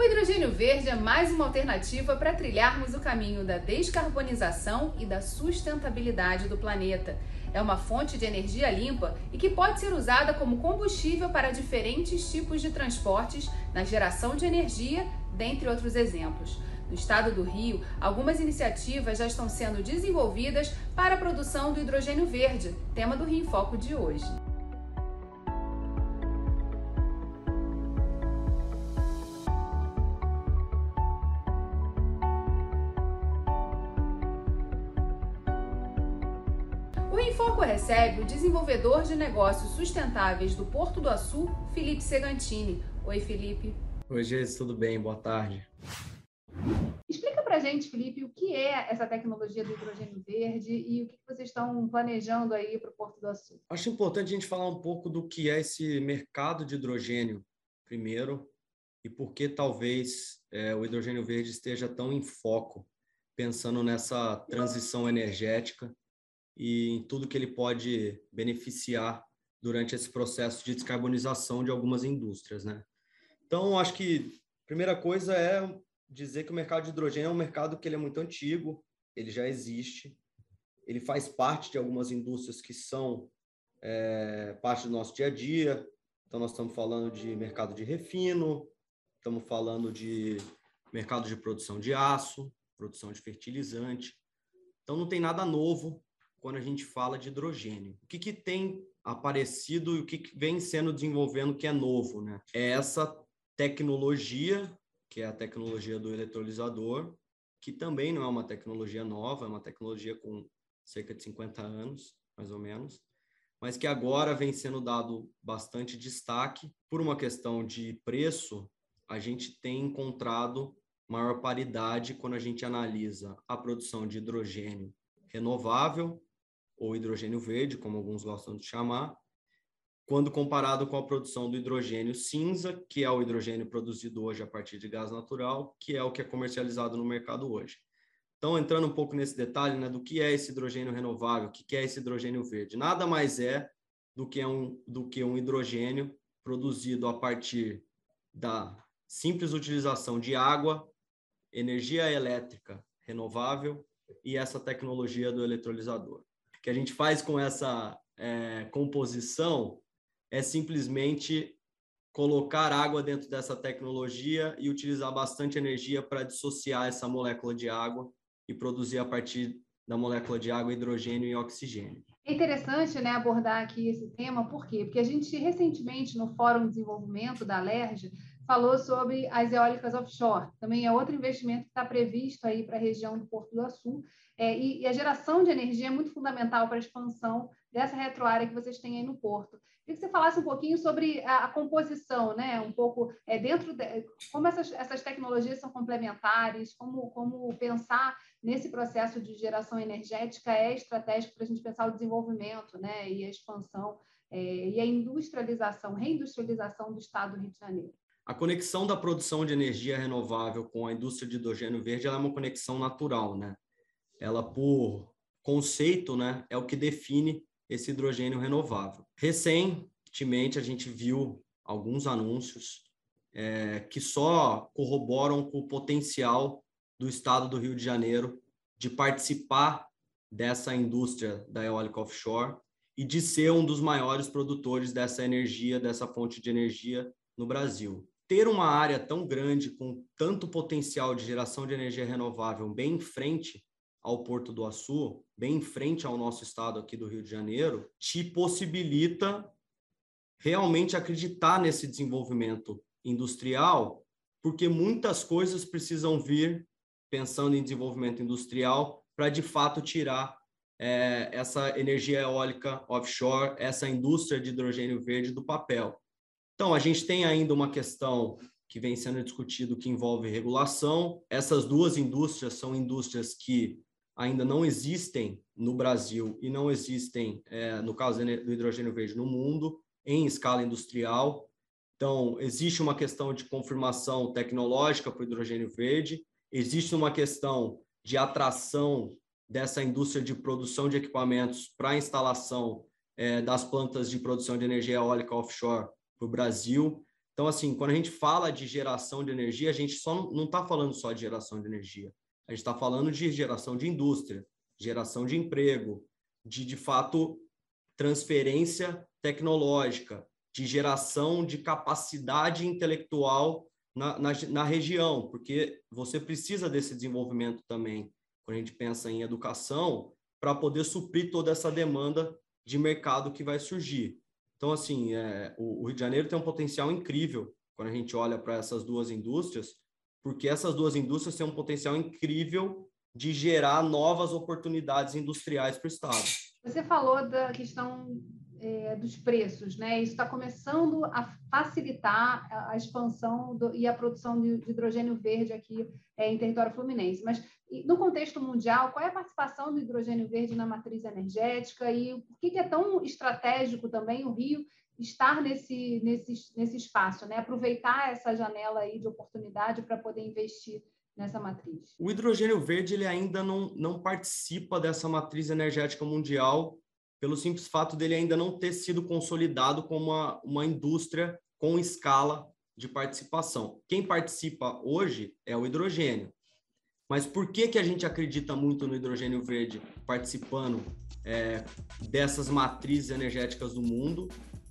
O hidrogênio verde é mais uma alternativa para trilharmos o caminho da descarbonização e da sustentabilidade do planeta. É uma fonte de energia limpa e que pode ser usada como combustível para diferentes tipos de transportes na geração de energia, dentre outros exemplos. No estado do Rio, algumas iniciativas já estão sendo desenvolvidas para a produção do hidrogênio verde, tema do Rio em Foco de hoje. Recebe o desenvolvedor de negócios sustentáveis do Porto do Açu, Felipe Segantini. Oi, Felipe. Oi, Jesus, tudo bem? Boa tarde. Explica para gente, Felipe, o que é essa tecnologia do hidrogênio verde e o que vocês estão planejando aí para o Porto do Açu. Acho importante a gente falar um pouco do que é esse mercado de hidrogênio, primeiro, e por que talvez é, o hidrogênio verde esteja tão em foco, pensando nessa transição energética e em tudo que ele pode beneficiar durante esse processo de descarbonização de algumas indústrias, né? Então, acho que a primeira coisa é dizer que o mercado de hidrogênio é um mercado que ele é muito antigo, ele já existe, ele faz parte de algumas indústrias que são é, parte do nosso dia a dia. Então, nós estamos falando de mercado de refino, estamos falando de mercado de produção de aço, produção de fertilizante. Então, não tem nada novo quando a gente fala de hidrogênio. O que, que tem aparecido e o que, que vem sendo desenvolvendo que é novo? Né? É essa tecnologia que é a tecnologia do eletrolisador, que também não é uma tecnologia nova, é uma tecnologia com cerca de 50 anos, mais ou menos, mas que agora vem sendo dado bastante destaque. Por uma questão de preço, a gente tem encontrado maior paridade quando a gente analisa a produção de hidrogênio renovável, ou hidrogênio verde, como alguns gostam de chamar, quando comparado com a produção do hidrogênio cinza, que é o hidrogênio produzido hoje a partir de gás natural, que é o que é comercializado no mercado hoje. Então, entrando um pouco nesse detalhe né, do que é esse hidrogênio renovável, o que é esse hidrogênio verde, nada mais é do que um, do que um hidrogênio produzido a partir da simples utilização de água, energia elétrica renovável e essa tecnologia do eletrolisador. Que a gente faz com essa é, composição é simplesmente colocar água dentro dessa tecnologia e utilizar bastante energia para dissociar essa molécula de água e produzir a partir da molécula de água hidrogênio e oxigênio. É interessante né, abordar aqui esse tema, por quê? Porque a gente recentemente no Fórum de Desenvolvimento da LERJ falou sobre as eólicas offshore. Também é outro investimento que está previsto aí para a região do Porto do Açu. É, e, e, a geração de energia é muito fundamental para a expansão dessa retroárea que vocês têm aí no Porto. Queria que você falasse um pouquinho sobre a, a composição, né? Um pouco é, dentro de, como essas, essas tecnologias são complementares, como, como pensar nesse processo de geração energética é estratégico para a gente pensar o desenvolvimento, né? E a expansão é, e a industrialização, reindustrialização do Estado do Rio de Janeiro. A conexão da produção de energia renovável com a indústria de hidrogênio verde é uma conexão natural, né? Ela, por conceito, né, é o que define esse hidrogênio renovável. Recentemente, a gente viu alguns anúncios é, que só corroboram com o potencial do estado do Rio de Janeiro de participar dessa indústria da eólica offshore e de ser um dos maiores produtores dessa energia, dessa fonte de energia no Brasil. Ter uma área tão grande com tanto potencial de geração de energia renovável bem em frente ao Porto do Açu, bem em frente ao nosso estado aqui do Rio de Janeiro, te possibilita realmente acreditar nesse desenvolvimento industrial, porque muitas coisas precisam vir pensando em desenvolvimento industrial para de fato tirar é, essa energia eólica offshore, essa indústria de hidrogênio verde do papel. Então, a gente tem ainda uma questão que vem sendo discutido que envolve regulação. Essas duas indústrias são indústrias que ainda não existem no Brasil e não existem, é, no caso do hidrogênio verde, no mundo, em escala industrial. Então, existe uma questão de confirmação tecnológica para o hidrogênio verde, existe uma questão de atração dessa indústria de produção de equipamentos para a instalação é, das plantas de produção de energia eólica offshore para o Brasil. Então, assim, quando a gente fala de geração de energia, a gente só não está falando só de geração de energia. A gente está falando de geração de indústria, geração de emprego, de, de fato, transferência tecnológica, de geração de capacidade intelectual na, na, na, região, porque você precisa desse desenvolvimento também, quando a gente pensa em educação, para poder suprir toda essa demanda de mercado que vai surgir. Então, assim, é, o, o Rio de Janeiro tem um potencial incrível quando a gente olha para essas duas indústrias, porque essas duas indústrias têm um potencial incrível de gerar novas oportunidades industriais para o Estado. Você falou da questão é, dos preços, né? Isso está começando a facilitar a, expansão do, e a produção de, de, hidrogênio verde aqui é, em território fluminense. Mas no contexto mundial, qual é a participação do hidrogênio verde na matriz energética e por que, é tão estratégico também o Rio estar nesse, nesse, nesse espaço, né? Aproveitar essa janela aí de oportunidade para poder investir nessa matriz. O hidrogênio verde ele ainda não, não participa dessa matriz energética mundial pelo simples fato dele ainda não ter sido consolidado como uma, uma indústria com escala de participação. Quem participa hoje é o hidrogênio. Mas por que, que a gente acredita muito no hidrogênio verde participando é, dessas matrizes energéticas do mundo?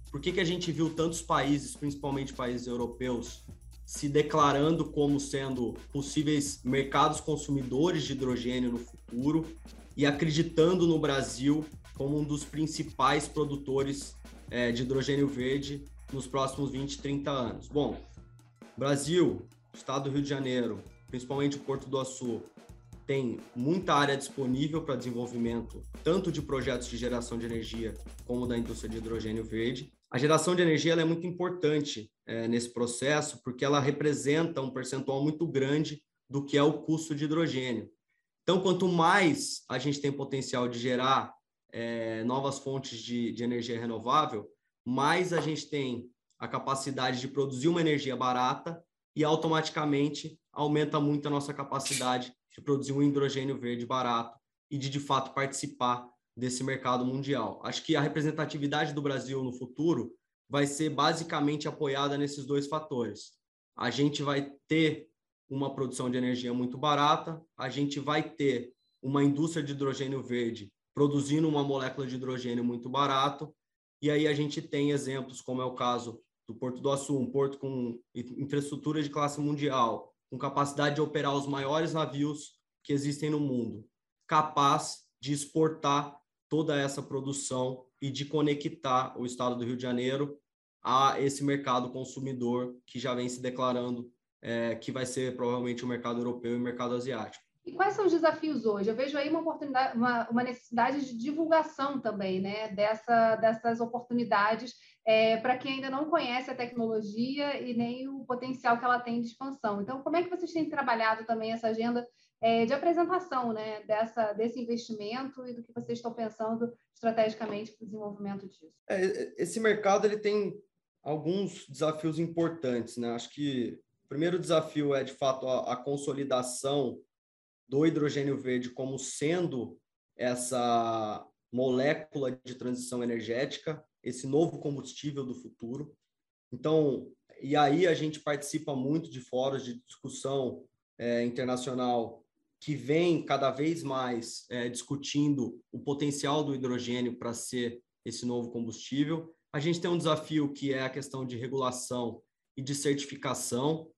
Por que, que a gente viu tantos países, principalmente países europeus, se declarando como sendo possíveis mercados consumidores de hidrogênio no futuro e acreditando no Brasil como um dos principais produtores é, de hidrogênio verde nos próximos 20, 30 anos. Bom, Brasil, Estado do Rio de Janeiro, principalmente Porto do Açu, tem muita área disponível para desenvolvimento, tanto de projetos de geração de energia como da indústria de hidrogênio verde. A geração de energia é muito importante é, nesse processo, porque ela representa um percentual muito grande do que é o custo de hidrogênio. Então, quanto mais a gente tem potencial de gerar é, novas fontes de, de energia renovável, mais a gente tem a capacidade de produzir uma energia barata e automaticamente aumenta muito a nossa capacidade de produzir um hidrogênio verde barato e de, de fato, participar desse mercado mundial. Acho que a representatividade do Brasil no futuro vai ser basicamente apoiada nesses dois fatores. A gente vai ter uma produção de energia muito barata, a gente vai ter uma indústria de hidrogênio verde produzindo uma molécula de hidrogênio muito barato. E aí a gente tem exemplos, como é o caso do Porto do Açu, um porto com infraestrutura de classe mundial, com capacidade de operar os maiores navios que existem no mundo, capaz de exportar toda essa produção e de conectar o estado do Rio de Janeiro a esse mercado consumidor que já vem se declarando é, que vai ser provavelmente o mercado europeu e o mercado asiático. E quais são os desafios hoje? Eu vejo aí uma oportunidade, uma, uma necessidade de divulgação também, né? Dessa, dessas oportunidades é, para quem ainda não conhece a tecnologia e nem o potencial que ela tem de expansão. Então, como é que vocês têm trabalhado também essa agenda é, de apresentação, né? Dessa, desse investimento e do que vocês estão pensando estrategicamente para o desenvolvimento disso? É, esse mercado ele tem alguns desafios importantes, né? Acho que o primeiro desafio é de fato a, a consolidação do hidrogênio verde como sendo essa molécula de transição energética, esse novo combustível do futuro. Então, e aí a gente participa muito de fóruns de discussão é, internacional que vem cada vez mais é, discutindo o potencial do hidrogênio para ser esse novo combustível. A gente tem um desafio que é a questão de regulação e de certificação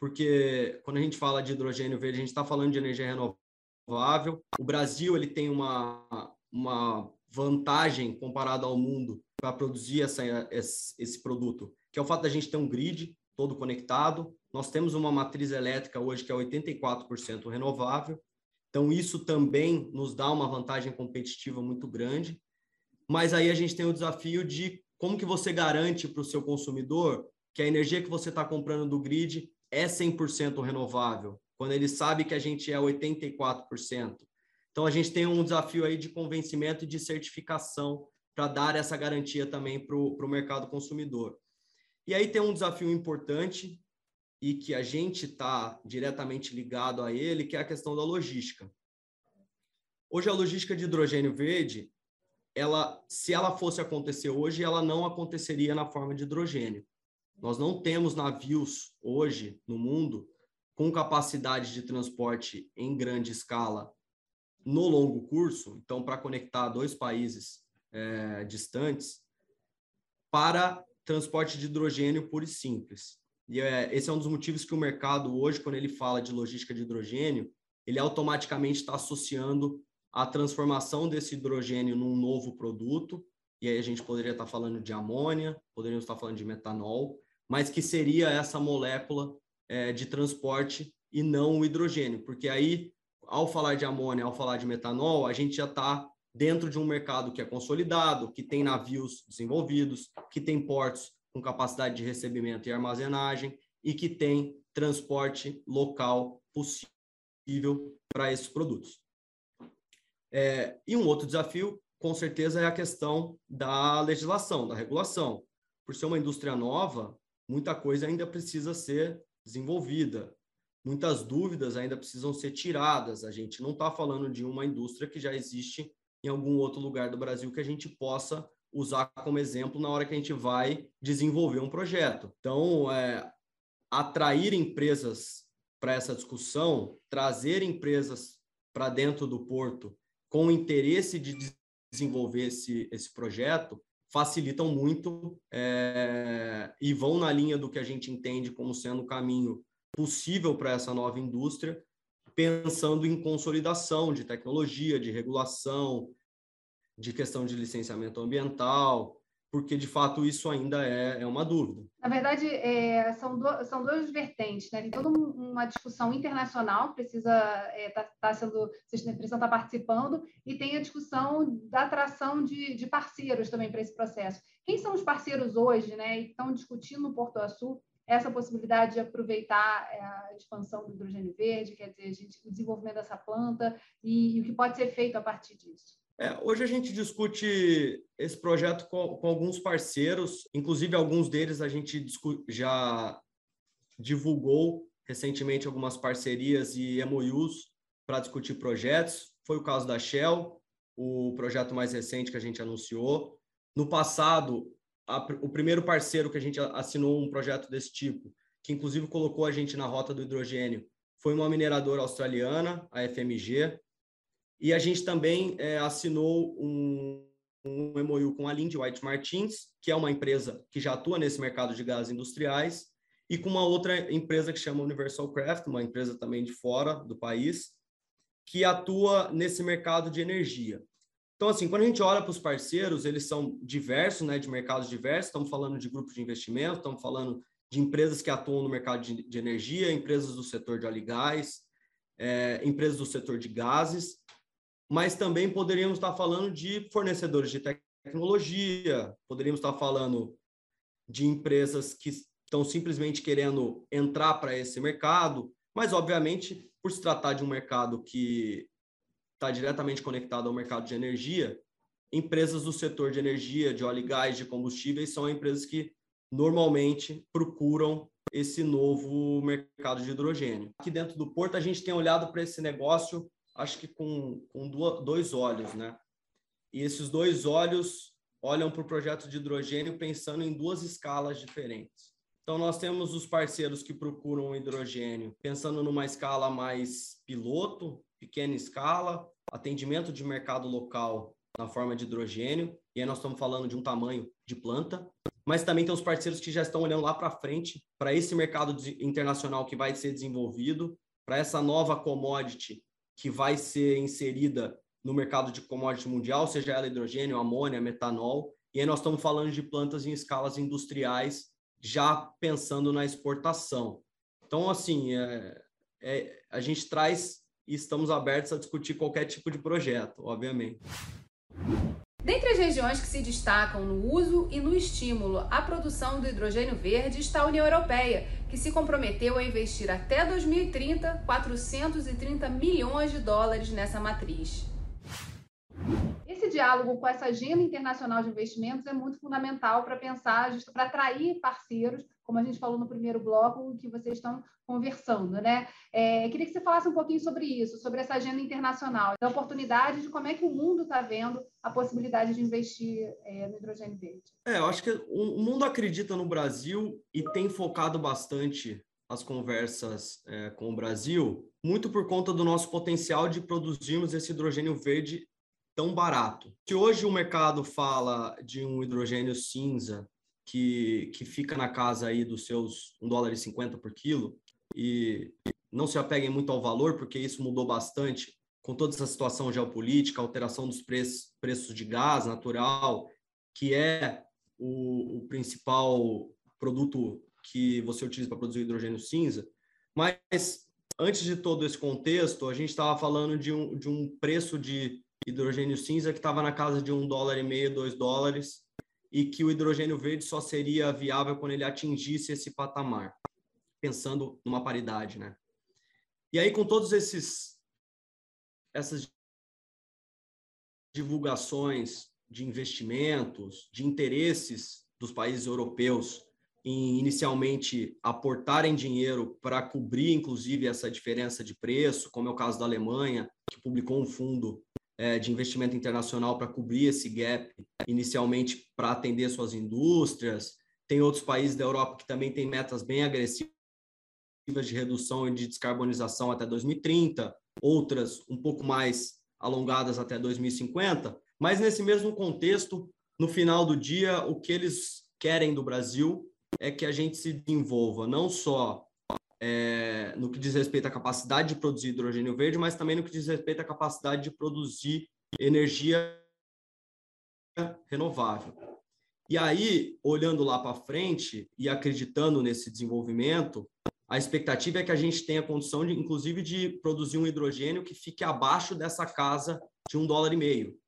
porque quando a gente fala de hidrogênio verde, a gente está falando de energia renovável. O Brasil ele tem uma, uma vantagem comparado ao mundo para produzir essa, esse, esse produto, que é o fato da gente ter um grid todo conectado. Nós temos uma matriz elétrica hoje que é 84% renovável. Então, isso também nos dá uma vantagem competitiva muito grande. Mas aí a gente tem o desafio de como que você garante para o seu consumidor que a energia que você está comprando do grid é 100% renovável, quando ele sabe que a gente é 84%. Então, a gente tem um desafio aí de convencimento e de certificação para dar essa garantia também para o mercado consumidor. E aí tem um desafio importante e que a gente está diretamente ligado a ele, que é a questão da logística. Hoje, a logística de hidrogênio verde, ela, se ela fosse acontecer hoje, ela não aconteceria na forma de hidrogênio Nós não temos navios hoje no mundo com capacidade de transporte em grande escala no longo curso, então para conectar dois países é, distantes, para transporte de hidrogênio puro e simples. E é, esse é um dos motivos que o mercado hoje, quando ele fala de logística de hidrogênio, ele automaticamente está associando a transformação desse hidrogênio num novo produto, e aí a gente poderia estar falando de amônia, poderíamos estar falando de metanol, mas que seria essa molécula é, de transporte e não o hidrogênio, porque aí, ao falar de amônia, ao falar de metanol, a gente já está dentro de um mercado que é consolidado, que tem navios desenvolvidos, que tem portos com capacidade de recebimento e armazenagem e que tem transporte local possível para esses produtos. É, e um outro desafio, com certeza, é a questão da legislação, da regulação. Por ser uma indústria nova, muita coisa ainda precisa ser desenvolvida, muitas dúvidas ainda precisam ser tiradas. A gente não está falando de uma indústria que já existe em algum outro lugar do Brasil que a gente possa usar como exemplo na hora que a gente vai desenvolver um projeto. Então, é, atrair empresas para essa discussão, trazer empresas para dentro do porto com interesse de desenvolver esse, esse projeto facilitam muito é, e vão na linha do que a gente entende como sendo o caminho possível para essa nova indústria, pensando em consolidação de tecnologia, de regulação, de questão de licenciamento ambiental, porque de fato isso ainda é, é uma dúvida. Na verdade, é, são, do, são duas vertentes, né? Tem toda uma discussão internacional precisa é, tá, tá sendo, a precisa estar tá participando, e tem a discussão da atração de, de parceiros também para esse processo. Quem são os parceiros hoje, né? E estão discutindo no Porto Açu essa possibilidade de aproveitar é, a expansão do hidrogênio verde, quer dizer, gente, o desenvolvimento dessa planta e, e o que pode ser feito a partir disso. É, hoje a gente discute esse projeto com, com, alguns parceiros, inclusive alguns deles a gente já divulgou recentemente algumas parcerias e MOUs para discutir projetos. Foi o caso da Shell, o projeto mais recente que a gente anunciou. No passado, a, o primeiro parceiro que a gente assinou um projeto desse tipo, que inclusive colocou a gente na rota do hidrogênio, foi uma mineradora australiana, a FMG, e a gente também é, assinou um, um MOU com a Lindy White Martins, que é uma empresa que já atua nesse mercado de gases industriais, e com uma outra empresa que chama Universal Craft, uma empresa também de fora do país, que atua nesse mercado de energia. Então, assim, quando a gente olha para os parceiros, eles são diversos, né, de mercados diversos. Estamos falando de grupos de investimento, estamos falando de empresas que atuam no mercado de, de energia, empresas do setor de óleo e gás, é, empresas do setor de gases, mas também poderíamos estar falando de fornecedores de tecnologia, poderíamos estar falando de empresas que estão simplesmente querendo entrar para esse mercado, mas, obviamente, por se tratar de um mercado que está diretamente conectado ao mercado de energia, empresas do setor de energia, de óleo e gás, de combustíveis, são empresas que normalmente procuram esse novo mercado de hidrogênio. Aqui dentro do Porto, a gente tem olhado para esse negócio, acho que com, com dois olhos, né? E esses dois olhos olham para o projeto de hidrogênio pensando em duas escalas diferentes. Então, nós temos os parceiros que procuram hidrogênio pensando numa escala mais piloto, pequena escala, atendimento de mercado local na forma de hidrogênio, e aí nós estamos falando de um tamanho de planta, mas também tem os parceiros que já estão olhando lá para frente, para esse mercado internacional que vai ser desenvolvido, para essa nova commodity que vai ser inserida no mercado de commodity mundial, seja ela hidrogênio, amônia, metanol, e aí nós estamos falando de plantas em escalas industriais, já pensando na exportação. Então, assim, é, é, a gente traz e estamos abertos a discutir qualquer tipo de projeto, obviamente. Dentre as regiões que se destacam no uso e no estímulo à produção do hidrogênio verde está a União Europeia, que se comprometeu a investir até 2030 430 milhões de dólares nessa matriz diálogo com essa agenda internacional de investimentos é muito fundamental para pensar, para atrair parceiros, como a gente falou no primeiro bloco, que vocês estão conversando, né? É, queria que você falasse um pouquinho sobre isso, sobre essa agenda internacional, da oportunidade de como é que o mundo está vendo a possibilidade de investir é, no hidrogênio verde. É, eu acho que o mundo acredita no Brasil e tem focado bastante as conversas é, com o Brasil, muito por conta do nosso potencial de produzirmos esse hidrogênio verde tão barato. Se hoje o mercado fala de um hidrogênio cinza que, que fica na casa aí dos seus 1 dólar e 50 por quilo, e não se apeguem muito ao valor, porque isso mudou bastante com toda essa situação geopolítica, alteração dos preços, preços de gás natural, que é o, o principal produto que você utiliza para produzir hidrogênio cinza. Mas antes de todo esse contexto, a gente estava falando de um, de um preço de hidrogênio cinza que estava na casa de um dólar e meio, dois dólares, e que o hidrogênio verde só seria viável quando ele atingisse esse patamar, pensando numa paridade, né? E aí, com todos esses essas divulgações de investimentos, de interesses dos países europeus em inicialmente aportarem dinheiro para cobrir, inclusive, essa diferença de preço, como é o caso da Alemanha, que publicou um fundo de investimento internacional para cobrir esse gap, inicialmente para atender suas indústrias. Tem outros países da Europa que também têm metas bem agressivas de redução e de descarbonização até 2030, outras um pouco mais alongadas até 2050. Mas nesse mesmo contexto, no final do dia, o que eles querem do Brasil é que a gente se desenvolva não só é, no que diz respeito à capacidade de produzir hidrogênio verde, mas também no que diz respeito à capacidade de produzir energia renovável. E aí, olhando lá para frente e acreditando nesse desenvolvimento, a expectativa é que a gente tenha condição, de, inclusive, de produzir um hidrogênio que fique abaixo dessa casa de um dólar e meio.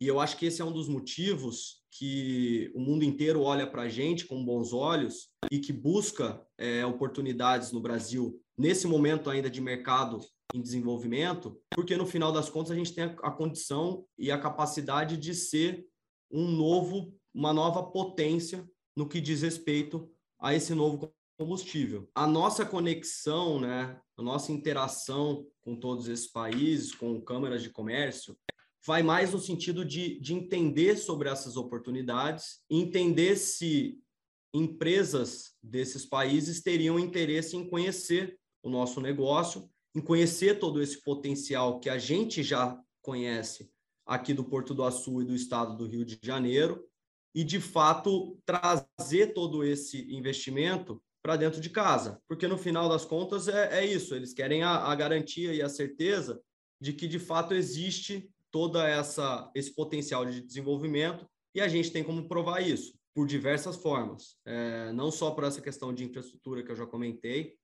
E eu acho que esse é um dos motivos que o mundo inteiro olha para a gente com bons olhos e que busca é, oportunidades no Brasil nesse momento ainda de mercado em desenvolvimento, porque no final das contas a gente tem a condição e a capacidade de ser um novo, uma nova potência no que diz respeito a esse novo combustível. A nossa conexão, né, a nossa interação com todos esses países, com câmaras de comércio, vai mais no sentido de, de entender sobre essas oportunidades, entender se empresas desses países teriam interesse em conhecer o nosso negócio, em conhecer todo esse potencial que a gente já conhece aqui do Porto do Açu e do estado do Rio de Janeiro, e de fato trazer todo esse investimento para dentro de casa, porque no final das contas é, é isso, eles querem a, a garantia e a certeza de que de fato existe toda essa esse potencial de desenvolvimento e a gente tem como provar isso por diversas formas, é, não só por essa questão de infraestrutura que eu já comentei,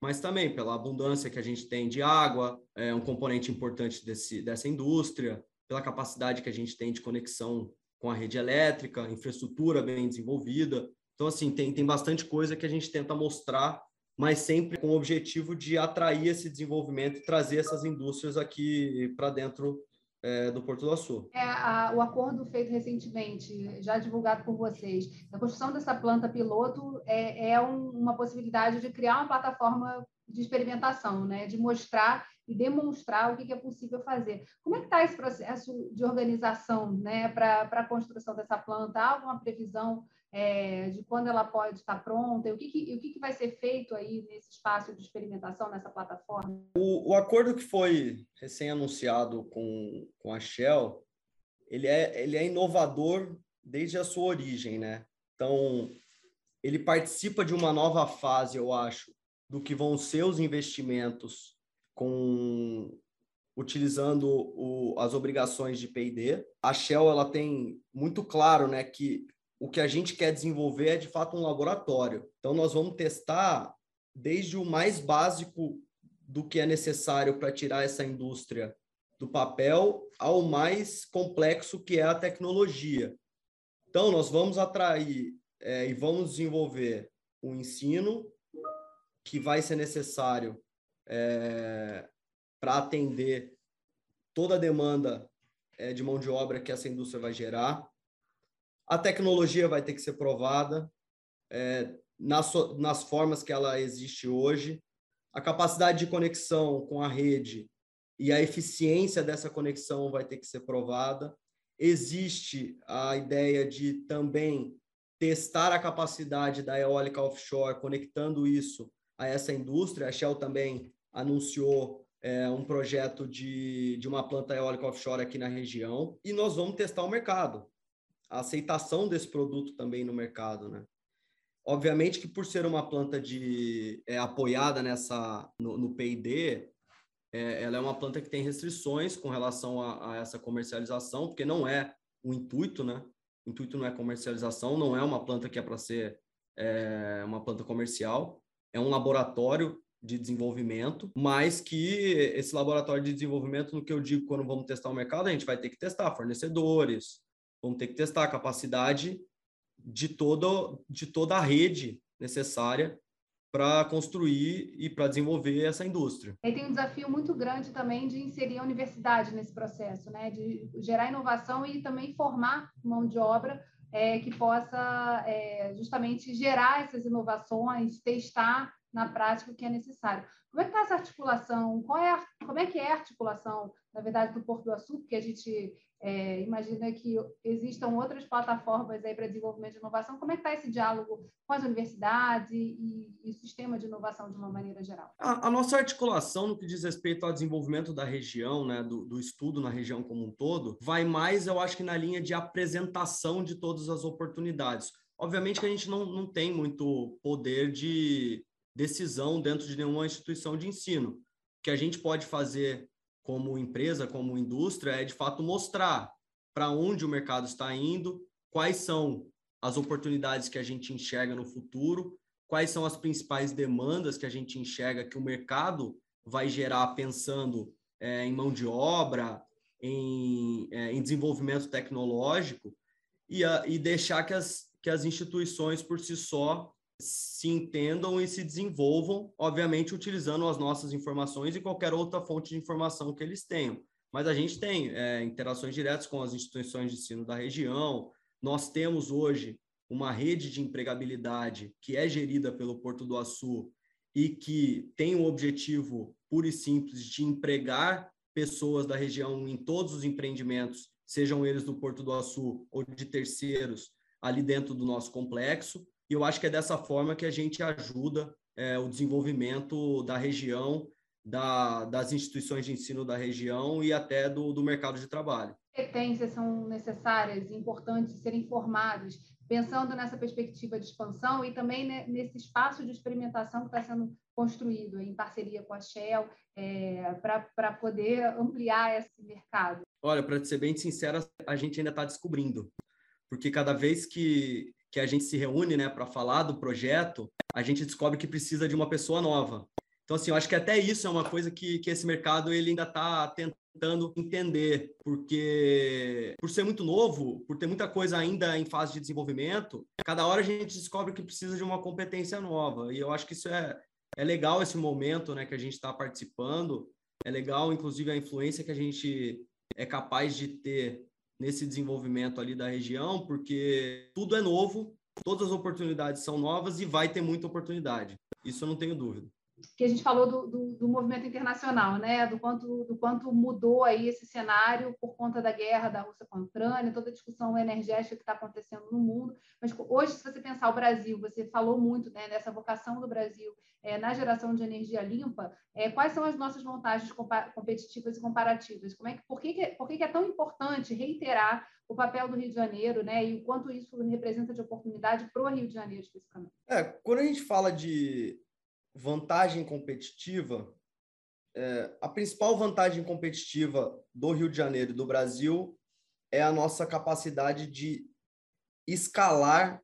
mas também pela abundância que a gente tem de água, é um componente importante desse, dessa indústria, pela capacidade que a gente tem de conexão com a rede elétrica, infraestrutura bem desenvolvida. Então, assim, tem, tem bastante coisa que a gente tenta mostrar, mas sempre com o objetivo de atrair esse desenvolvimento e trazer essas indústrias aqui para dentro é, do Porto do Açu. É, a, o acordo feito recentemente, já divulgado por vocês, a construção dessa planta piloto é, é um, uma possibilidade de criar uma plataforma de experimentação, né? de mostrar e demonstrar o que é possível fazer. Como é que está esse processo de organização né, para a construção dessa planta? Há alguma previsão é, de quando ela pode estar pronta, o que, que o que, que, vai ser feito aí nesse espaço de experimentação, nessa plataforma? O, o acordo que foi recém-anunciado com, com a Shell, ele é, ele é inovador desde a sua origem, né? Então, ele participa de uma nova fase, eu acho, do que vão ser os investimentos com utilizando o, as obrigações de P&D. A Shell ela tem muito claro, né, que o que a gente quer desenvolver é de fato um laboratório. Então, nós vamos testar desde o mais básico do que é necessário para tirar essa indústria do papel ao mais complexo que é a tecnologia. Então, nós vamos atrair é, e vamos desenvolver o ensino que vai ser necessário é, para atender toda a demanda é, de mão de obra que essa indústria vai gerar. A tecnologia vai ter que ser provada é, nas, nas formas que ela existe hoje. A capacidade de conexão com a rede e a eficiência dessa conexão vai ter que ser provada. Existe a ideia de também testar a capacidade da eólica offshore, conectando isso a essa indústria. A Shell também anunciou é, um projeto de, de uma planta eólica offshore aqui na região e nós vamos testar o mercado, a aceitação desse produto também no mercado, né? Obviamente que por ser uma planta de é, apoiada nessa no, no PID, é, ela é uma planta que tem restrições com relação a, a essa comercialização, porque não é o intuito, né? O intuito não é comercialização, não é uma planta que é para ser é, uma planta comercial, é um laboratório de desenvolvimento, mas que esse laboratório de desenvolvimento, no que eu digo quando vamos testar o mercado, a gente vai ter que testar fornecedores, vamos ter que testar a capacidade de, todo, de toda a rede necessária para construir e para desenvolver essa indústria. E tem um desafio muito grande também de inserir a universidade nesse processo, né? de gerar inovação e também formar mão de obra é, que possa é, justamente gerar essas inovações, testar na prática o que é necessário. Como é que está essa articulação? Qual é a, como é que é a articulação, na verdade, do Porto do Açúcar, que a gente é, imagina que existam outras plataformas aí para desenvolvimento de inovação. Como é que está esse diálogo com as universidades e, e, o sistema de inovação de uma maneira geral? A, a, nossa articulação no que diz respeito ao desenvolvimento da região, né, do, do, estudo na região como um todo, vai mais, eu acho que na linha de apresentação de todas as oportunidades. Obviamente que a gente não, não tem muito poder de decisão dentro de nenhuma instituição de ensino. O que a gente pode fazer como empresa, como indústria, é de fato mostrar para onde o mercado está indo, quais são as oportunidades que a gente enxerga no futuro, quais são as principais demandas que a gente enxerga que o mercado vai gerar pensando é, em mão de obra, em, é, em desenvolvimento tecnológico, e, a, e deixar que as, que as instituições por si só se entendam e se desenvolvam, obviamente utilizando as nossas informações e qualquer outra fonte de informação que eles tenham. Mas a gente tem é, interações diretas com as instituições de ensino da região. Nós temos hoje uma rede de empregabilidade que é gerida pelo Porto do Açu e que tem o objetivo puro e simples de empregar pessoas da região em todos os empreendimentos, sejam eles do Porto do Açu ou de terceiros, ali dentro do nosso complexo. E eu acho que é dessa forma que a gente ajuda é, o desenvolvimento da região, da, das instituições de ensino da região e até do, do mercado de trabalho. Competências são necessárias, importantes serem formadas, pensando nessa perspectiva de expansão e também nesse espaço de experimentação que está sendo construído em parceria com a Shell é, para poder ampliar esse mercado? Olha, para ser bem sincera, a gente ainda está descobrindo, porque cada vez que que a gente se reúne né, para falar do projeto, a gente descobre que precisa de uma pessoa nova. Então, assim, eu acho que até isso é uma coisa que, que esse mercado ele ainda está tentando entender, porque por ser muito novo, por ter muita coisa ainda em fase de desenvolvimento, cada hora a gente descobre que precisa de uma competência nova. E eu acho que isso é, é legal esse momento né, que a gente está participando, é legal, inclusive, a influência que a gente é capaz de ter nesse desenvolvimento ali da região, porque tudo é novo, todas as oportunidades são novas e vai ter muita oportunidade. Isso eu não tenho dúvida que a gente falou do, do, do, movimento internacional, né? Do quanto, do quanto mudou aí esse cenário por conta da guerra da Rússia com a Ucrânia, toda a discussão energética que está acontecendo no mundo. Mas hoje, se você pensar o Brasil, você falou muito né, dessa vocação do Brasil é, na geração de energia limpa. É, quais são as nossas vantagens competitivas e comparativas? Como é que, por que, que, por que, que é tão importante reiterar o papel do Rio de Janeiro, né? E o quanto isso representa de oportunidade para o Rio de Janeiro especificamente? É, quando a gente fala de vantagem competitiva, é, a principal vantagem competitiva do Rio de Janeiro e do Brasil é a nossa capacidade de escalar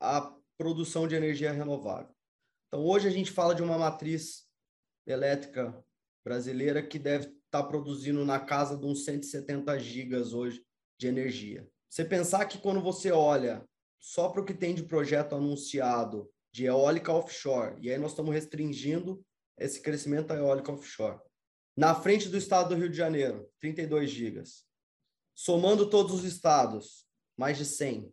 a produção de energia renovável. Então, hoje a gente fala de uma matriz elétrica brasileira que deve estar tá produzindo na casa de uns 170 gigas hoje de energia. Você pensar que quando você olha só para o que tem de projeto anunciado de eólica offshore. E aí nós estamos restringindo esse crescimento da eólica offshore. Na frente do estado do Rio de Janeiro, 32 gigas. somando todos os estados, mais de 100.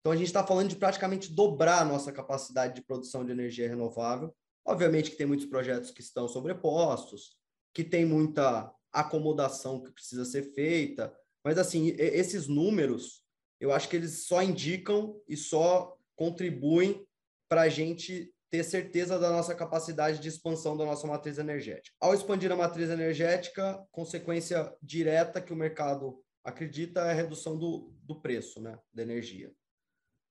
Então, a gente está falando de praticamente dobrar a nossa capacidade de produção de energia renovável. Obviamente que tem muitos projetos que estão sobrepostos, que tem muita acomodação que precisa ser feita, mas, assim, esses números, eu acho que eles só indicam e só contribuem para a gente ter certeza da nossa capacidade de expansão da nossa matriz energética. Ao expandir a matriz energética, consequência direta que o mercado acredita é a redução do, do preço né, da energia.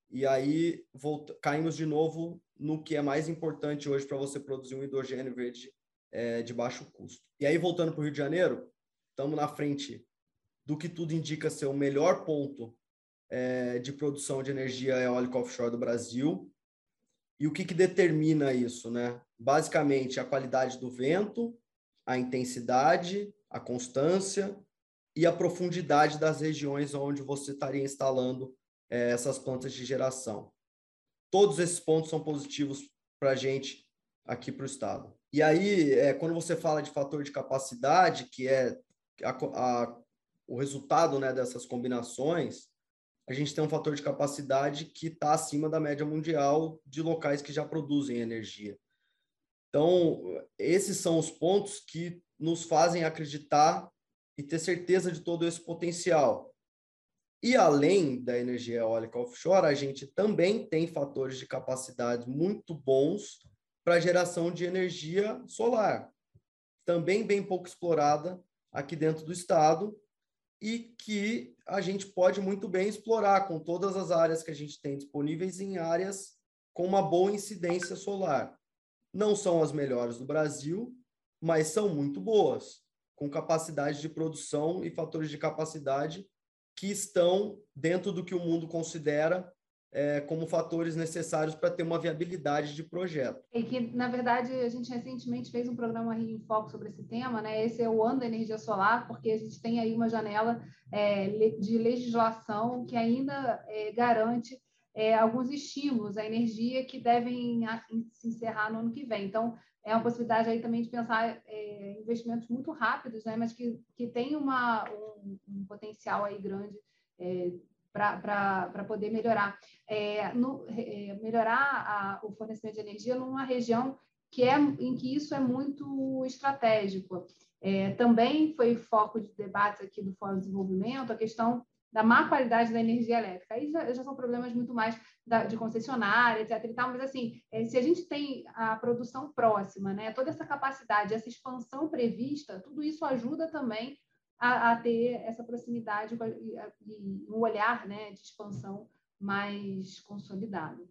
E aí volta, caímos de novo no que é mais importante hoje para você produzir um hidrogênio verde é, de baixo custo. E aí, voltando para o Rio de Janeiro, estamos na frente do que tudo indica ser o melhor ponto é, de produção de energia eólica offshore do Brasil. E o que, que determina isso? Né? Basicamente, a qualidade do vento, a intensidade, a constância e a profundidade das regiões onde você estaria instalando é, essas plantas de geração. Todos esses pontos são positivos para a gente aqui para o Estado. E aí, é, quando você fala de fator de capacidade, que é a, a, o resultado né, dessas combinações, a gente tem um fator de capacidade que está acima da média mundial de locais que já produzem energia. Então, esses são os pontos que nos fazem acreditar e ter certeza de todo esse potencial. E além da energia eólica offshore, a gente também tem fatores de capacidade muito bons para geração de energia solar, também bem pouco explorada aqui dentro do estado e que a gente pode muito bem explorar com todas as áreas que a gente tem disponíveis em áreas com uma boa incidência solar. Não são as melhores do Brasil, mas são muito boas, com capacidade de produção e fatores de capacidade que estão dentro do que o mundo considera é, como fatores necessários para ter uma viabilidade de projeto. E que, na verdade, a gente recentemente fez um programa em Foco sobre esse tema, né? Esse é o ano da energia solar, porque a gente tem aí uma janela é, de legislação que ainda é, garante é, alguns estímulos à energia que devem se encerrar no ano que vem. Então, é uma possibilidade aí também de pensar é, investimentos muito rápidos, né? Mas que, que tem uma, um, um potencial aí grande é, para poder melhorar. É, no, é, melhorar a, o fornecimento de energia numa região que é, em que isso é muito estratégico. É, também foi foco de debates aqui do Fórum de Desenvolvimento a questão da má qualidade da energia elétrica. Aí já, já são problemas muito mais da, de concessionária, etc. Tal, mas, assim, é, se a gente tem a produção próxima, né, toda essa capacidade, essa expansão prevista, tudo isso ajuda também a, a ter essa proximidade e, e um olhar né, de expansão mais consolidado.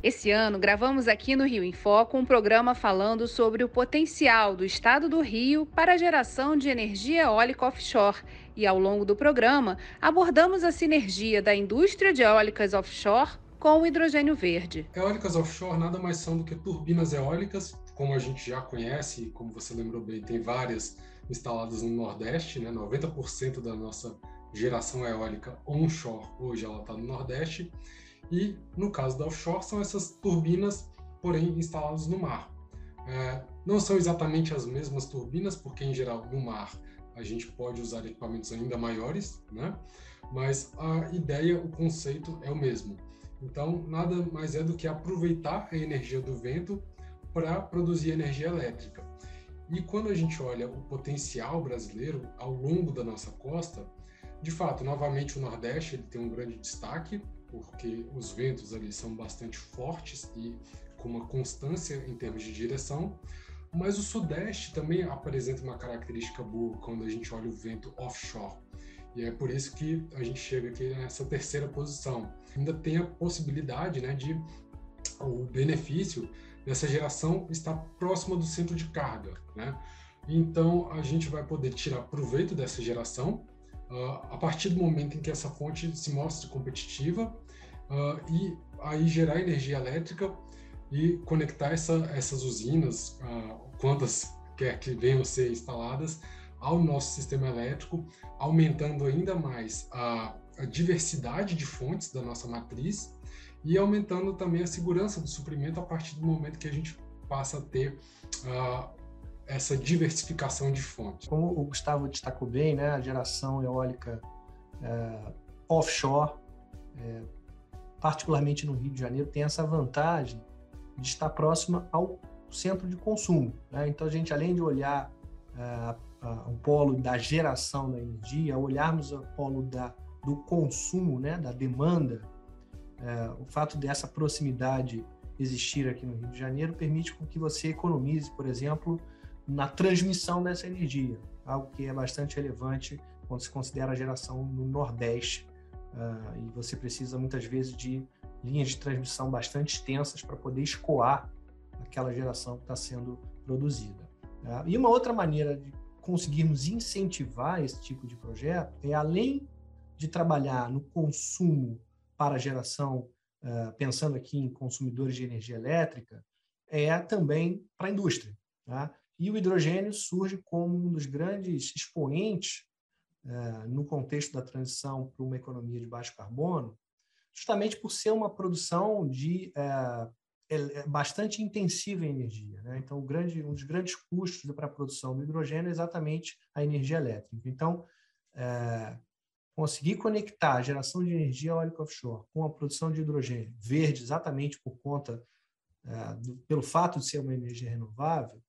Esse ano, gravamos aqui no Rio em Foco um programa falando sobre o potencial do estado do Rio para a geração de energia eólica offshore. E ao longo do programa, abordamos a sinergia da indústria de eólicas offshore com o hidrogênio verde. Eólicas offshore nada mais são do que turbinas eólicas como a gente já conhece, como você lembrou bem, tem várias instaladas no Nordeste, né? 90% da nossa geração eólica onshore hoje ela está no Nordeste. E no caso da offshore são essas turbinas, porém instaladas no mar. É, não são exatamente as mesmas turbinas, porque em geral no mar a gente pode usar equipamentos ainda maiores, né? Mas a ideia, o conceito é o mesmo. Então, nada mais é do que aproveitar a energia do vento para produzir energia elétrica. E quando a gente olha o potencial brasileiro ao longo da nossa costa, de fato, novamente o Nordeste ele tem um grande destaque, porque os ventos ali são bastante fortes e com uma constância em termos de direção, mas o Sudeste também apresenta uma característica boa quando a gente olha o vento offshore. E é por isso que a gente chega aqui nessa terceira posição. Ainda tem a possibilidade né, de o benefício dessa geração está próxima do centro de carga, né? Então a gente vai poder tirar proveito dessa geração uh, a partir do momento em que essa fonte se mostre competitiva uh, e aí gerar energia elétrica e conectar essa, essas usinas, uh, quantas quer que venham ser instaladas, ao nosso sistema elétrico, aumentando ainda mais a, a diversidade de fontes da nossa matriz e aumentando também a segurança do suprimento a partir do momento que a gente passa a ter uh, essa diversificação de fontes? Como o Gustavo destacou bem, né, a geração eólica é, offshore, é, particularmente no Rio de Janeiro, tem essa vantagem de estar próxima ao centro de consumo. Né? Então, a gente, além de olhar é, o polo da geração da energia, olharmos o polo da, do consumo, né, da demanda, é, o fato dessa proximidade existir aqui no Rio de Janeiro permite que você economize, por exemplo, na transmissão dessa energia, algo que é bastante relevante quando se considera a geração no Nordeste, uh, e você precisa muitas vezes de linhas de transmissão bastante extensas para poder escoar aquela geração que está sendo produzida. Uh, e uma outra maneira de conseguirmos incentivar esse tipo de projeto é, além de trabalhar no consumo para geração, uh, pensando aqui em consumidores de energia elétrica, é também para a indústria. Tá? E o hidrogênio surge como um dos grandes expoentes uh, no contexto da transição para uma economia de baixo carbono, justamente por ser uma produção de uh, bastante intensiva em energia. Né? Então, grande, um dos grandes custos para a produção do hidrogênio é exatamente a energia elétrica. Então, é, conseguir conectar a geração de energia eólica offshore com a produção de hidrogênio verde, exatamente por conta, é, do, pelo fato de ser uma energia renovável,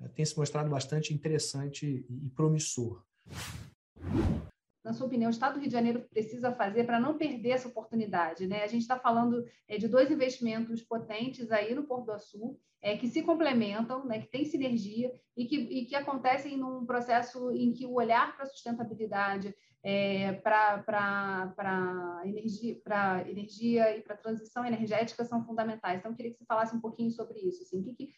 é, tem se mostrado bastante interessante e, e promissor na sua opinião, o Estado do Rio de Janeiro precisa fazer para não perder essa oportunidade? Né? A gente está falando é, de dois investimentos potentes aí no Porto do Açu, é, que se complementam, né, que tem sinergia e que, e que acontecem num processo em que o olhar para a sustentabilidade, é, para energia, energia e para transição energética são fundamentais. Então, eu queria que você falasse um pouquinho sobre isso. Assim, o que, que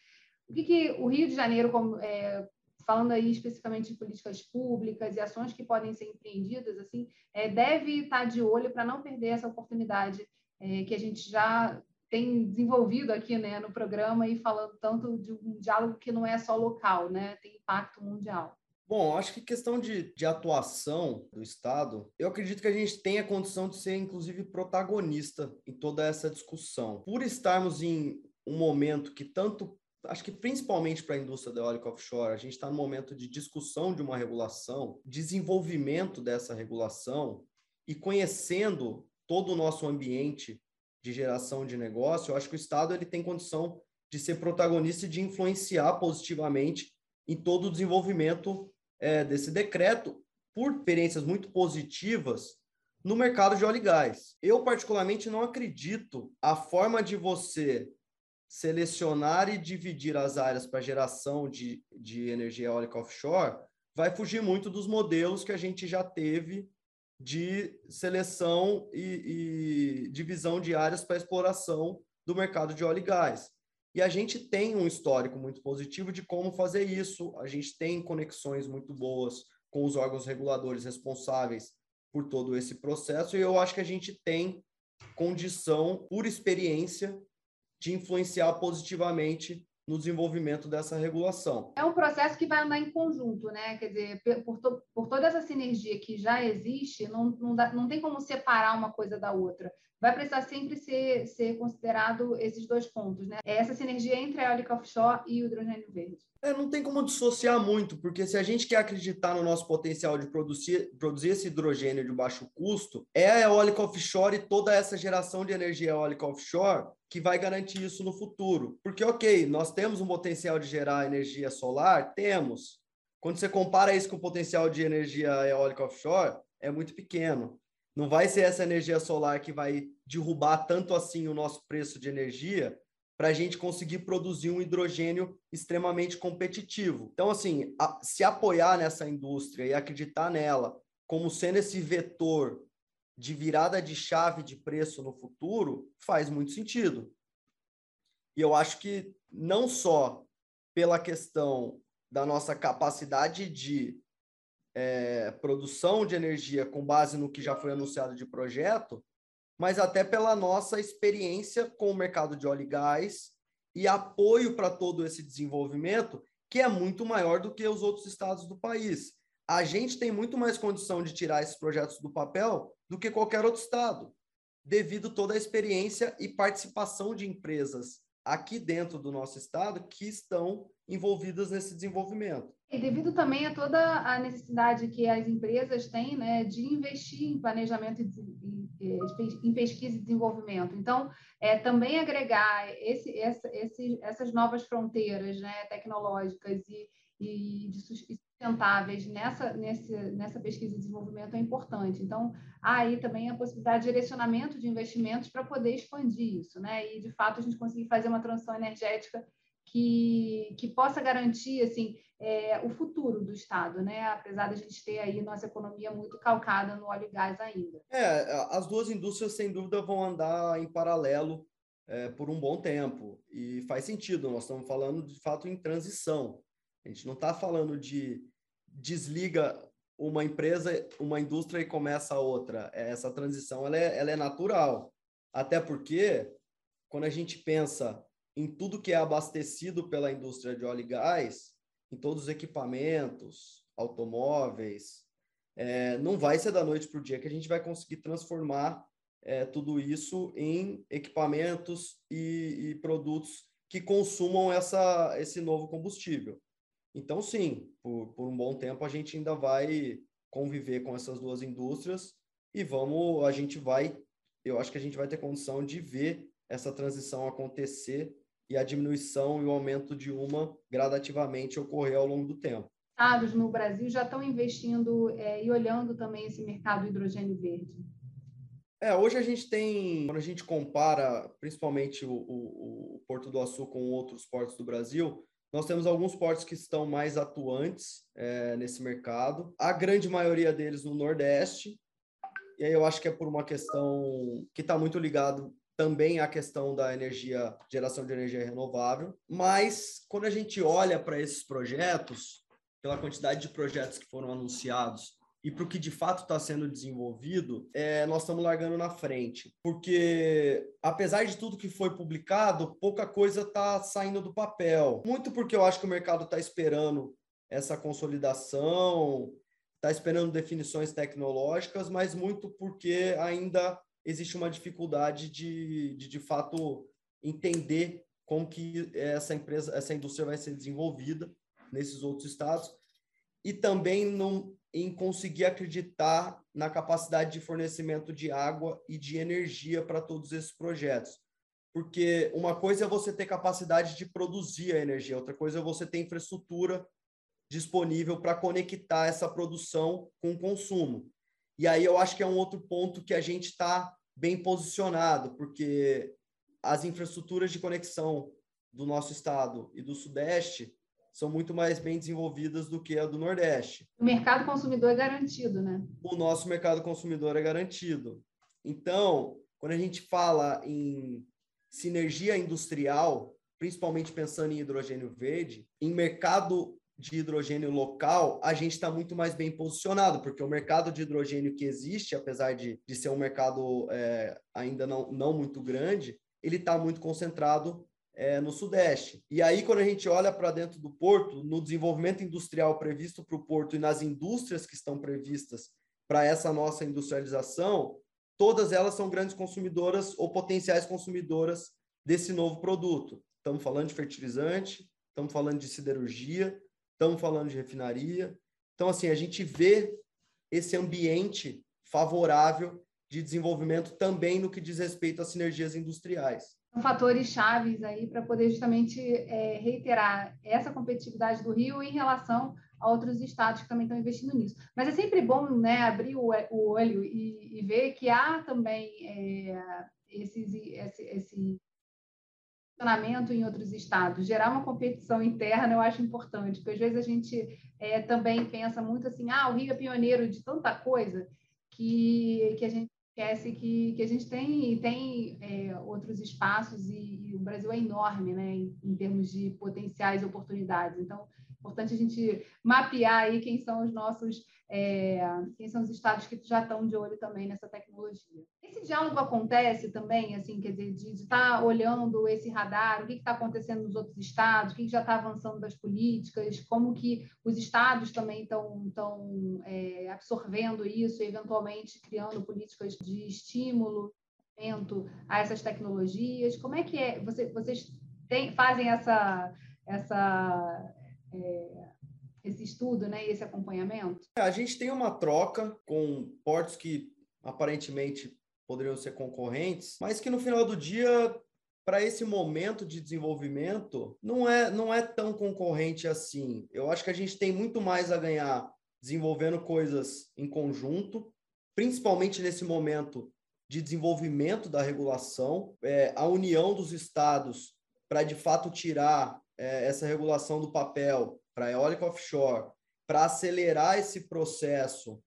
o que, que, o Rio de Janeiro, como, é, falando aí especificamente de políticas públicas e ações que podem ser empreendidas, assim, é, deve estar de olho para não perder essa oportunidade é, que a gente já tem desenvolvido aqui né, no programa e falando tanto de um diálogo que não é só local, né, tem impacto mundial. Bom, acho que questão de, de atuação do Estado, eu acredito que a gente tem a condição de ser, inclusive, protagonista em toda essa discussão. Por estarmos em um momento que tanto acho que principalmente para a indústria da eólica offshore, a gente está no momento de discussão de uma regulação, desenvolvimento dessa regulação e conhecendo todo o nosso ambiente de geração de negócio, eu acho que o Estado ele tem condição de ser protagonista e de influenciar positivamente em todo o desenvolvimento é, desse decreto, por experiências muito positivas no mercado de óleo e gás. Eu, particularmente, não acredito a forma de você selecionar e dividir as áreas para geração de, de energia eólica offshore vai fugir muito dos modelos que a gente já teve de seleção e, e divisão de áreas para exploração do mercado de óleo e gás. E a gente tem um histórico muito positivo de como fazer isso, a gente tem conexões muito boas com os órgãos reguladores responsáveis por todo esse processo, e eu acho que a gente tem condição, por experiência, de influenciar positivamente no desenvolvimento dessa regulação. É um processo que vai andar em conjunto, né? Quer dizer, por, to, por toda essa sinergia que já existe, não, não, dá, não tem como separar uma coisa da outra. Vai precisar sempre ser, ser considerado esses dois pontos, né? É essa sinergia entre a eólica offshore e o hidrogênio verde. É, não tem como dissociar muito, porque se a gente quer acreditar no nosso potencial de produzir, produzir esse hidrogênio de baixo custo, é a eólica offshore e toda essa geração de energia eólica offshore que vai garantir isso no futuro. Porque, ok, nós temos um potencial de gerar energia solar? Temos. Quando você compara isso com o potencial de energia eólica offshore, é muito pequeno. Não vai ser essa energia solar que vai derrubar tanto assim o nosso preço de energia, para a gente conseguir produzir um hidrogênio extremamente competitivo. Então, assim, a, se apoiar nessa indústria e acreditar nela como sendo esse vetor de virada de chave de preço no futuro, faz muito sentido. E eu acho que não só pela questão da nossa capacidade de é, produção de energia com base no que já foi anunciado de projeto, mas até pela nossa experiência com o mercado de óleo e gás e apoio para todo esse desenvolvimento, que é muito maior do que os outros estados do país. A gente tem muito mais condição de tirar esses projetos do papel do que qualquer outro estado, devido toda a experiência e participação de empresas aqui dentro do nosso estado que estão envolvidas nesse desenvolvimento. E devido também a toda a necessidade que as empresas têm né, de investir em planejamento em pesquisa e desenvolvimento. Então, é, também agregar esse, essa, esse, essas novas fronteiras né, tecnológicas e, e sustentáveis nessa, nesse, nessa pesquisa e desenvolvimento é importante. Então, há aí também a possibilidade de direcionamento de investimentos para poder expandir isso, né? E, de fato, a gente conseguir fazer uma transição energética que, que possa garantir, assim, é, o futuro do Estado, né? Apesar da gente ter aí nossa economia muito calcada no óleo e gás ainda. É, as duas indústrias, sem dúvida, vão andar em paralelo é, por um bom tempo. E faz sentido, nós estamos falando, de fato, em transição. A gente não está falando de desliga uma empresa, uma indústria e começa a outra. É, essa transição ela é, ela é natural. Até porque, quando a gente pensa em tudo que é abastecido pela indústria de óleo e gás, em todos os equipamentos, automóveis, é, não vai ser da noite para o dia que a gente vai conseguir transformar é, tudo isso em equipamentos e, e produtos que consumam essa, esse novo combustível. Então, sim, por, por um bom tempo a gente ainda vai conviver com essas duas indústrias e vamos, a gente vai, eu acho que a gente vai ter condição de ver essa transição acontecer e a diminuição e o aumento de uma gradativamente ocorrer ao longo do tempo. Estados no Brasil já estão investindo é, e olhando também esse mercado do hidrogênio verde. É, hoje a gente tem, quando a gente compara principalmente o, o, o Porto do Açu com outros portos do Brasil, nós temos alguns portos que estão mais atuantes é, nesse mercado, a grande maioria deles no Nordeste, e aí eu acho que é por uma questão que está muito ligado também à questão da energia, geração de energia renovável, mas quando a gente olha para esses projetos, pela quantidade de projetos que foram anunciados e para o que de fato está sendo desenvolvido, é, nós estamos largando na frente. Porque, apesar de tudo que foi publicado, pouca coisa está saindo do papel. Muito porque eu acho que o mercado está esperando essa consolidação, está esperando definições tecnológicas, mas muito porque ainda existe uma dificuldade de, de, de fato, entender como que essa empresa, essa indústria vai ser desenvolvida nesses outros estados e também não em conseguir acreditar na capacidade de fornecimento de água e de energia para todos esses projetos. Porque uma coisa é você ter capacidade de produzir a energia, outra coisa é você ter infraestrutura disponível para conectar essa produção com o consumo. E aí eu acho que é um outro ponto que a gente está bem posicionado, porque as infraestruturas de conexão do nosso estado e do Sudeste são muito mais bem desenvolvidas do que a do Nordeste. O mercado consumidor é garantido, né? O nosso mercado consumidor é garantido. Então, quando a gente fala em sinergia industrial, principalmente pensando em hidrogênio verde, em mercado de hidrogênio local, a gente está muito mais bem posicionado, porque o mercado de hidrogênio que existe, apesar de, de ser um mercado é, ainda não, não muito grande, ele está muito concentrado é, no Sudeste. E aí, quando a gente olha para dentro do porto, no desenvolvimento industrial previsto para o porto e nas indústrias que estão previstas para essa nossa industrialização, todas elas são grandes consumidoras ou potenciais consumidoras desse novo produto. Estamos falando de fertilizante, estamos falando de siderurgia, estamos falando de refinaria. Então, assim, a gente vê esse ambiente favorável de desenvolvimento também no que diz respeito às sinergias industriais fatores chaves aí para poder justamente é, reiterar essa competitividade do Rio em relação a outros estados que também estão investindo nisso. Mas é sempre bom né, abrir o, o olho e, e, ver que há também é, esses, esse, esse funcionamento em outros estados. Gerar uma competição interna eu acho importante, porque às vezes a gente é, também pensa muito assim, ah, o Rio é pioneiro de tanta coisa que, que a gente esquece que, que a gente tem, tem é, outros espaços e, e, o Brasil é enorme, né, em, em, termos de potenciais oportunidades. Então, é importante a gente mapear aí quem são os nossos, é, quem são os estados que já estão de olho também nessa tecnologia. Esse diálogo acontece também, assim, quer dizer, de estar tá olhando esse radar, o que está acontecendo nos outros estados, o que, que já está avançando das políticas, como que os estados também estão é, absorvendo isso, eventualmente criando políticas de estímulo a essas tecnologias. Como é que é? Você, vocês tem, fazem essa, essa, é, esse estudo né, e esse acompanhamento? É, a gente tem uma troca com portos que aparentemente poderiam ser concorrentes, mas que no final do dia para esse momento de desenvolvimento não é não é tão concorrente assim. Eu acho que a gente tem muito mais a ganhar desenvolvendo coisas em conjunto, principalmente nesse momento de desenvolvimento da regulação, é, a união dos estados para de fato tirar é, essa regulação do papel para eólica offshore, para acelerar esse processo,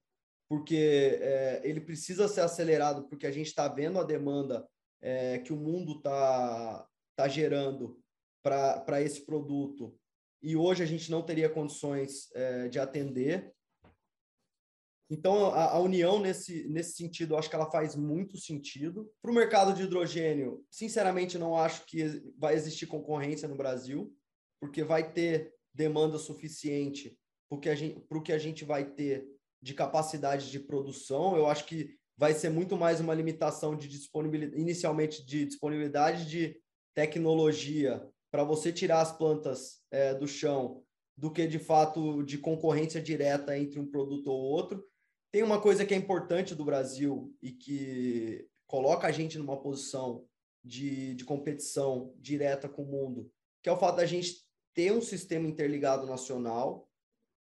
porque é, ele precisa ser acelerado, porque a gente está vendo a demanda é, que o mundo está tá gerando para esse produto e hoje a gente não teria condições é, de atender. Então, a, a, união nesse, nesse sentido, acho que ela faz muito sentido. Para o mercado de hidrogênio, sinceramente, não acho que vai existir concorrência no Brasil, porque vai ter demanda suficiente para o que a gente vai ter de capacidade de produção. Eu acho que vai ser muito mais uma limitação de disponibilidade, inicialmente de disponibilidade de tecnologia para você tirar as plantas é, do chão do que de fato de concorrência direta entre um produto ou outro. Tem uma coisa que é importante do Brasil e que coloca a gente numa posição de, de competição direta com o mundo, que é o fato da gente ter um sistema interligado nacional.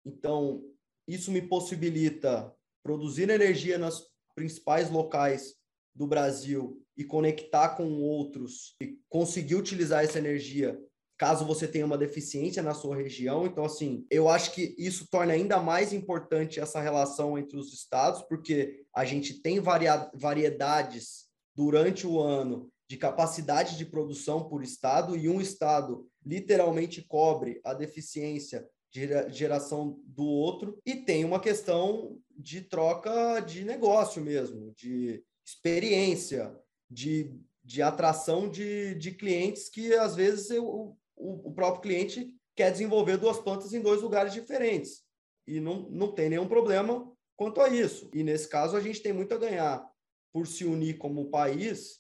Então, isso me possibilita produzir energia nas principais locais do Brasil e conectar com outros e conseguir utilizar essa energia caso você tenha uma deficiência na sua região. Então, assim, eu acho que isso torna ainda mais importante essa relação entre os estados, porque a gente tem variedades durante o ano de capacidade de produção por estado e um estado literalmente cobre a deficiência de geração do outro e tem uma questão de troca de negócio mesmo, de experiência, de, de atração de, de clientes que às vezes o, o, o próprio cliente quer desenvolver duas plantas em dois lugares diferentes e não, não tem nenhum problema quanto a isso. E nesse caso a gente tem muito a ganhar por se unir como país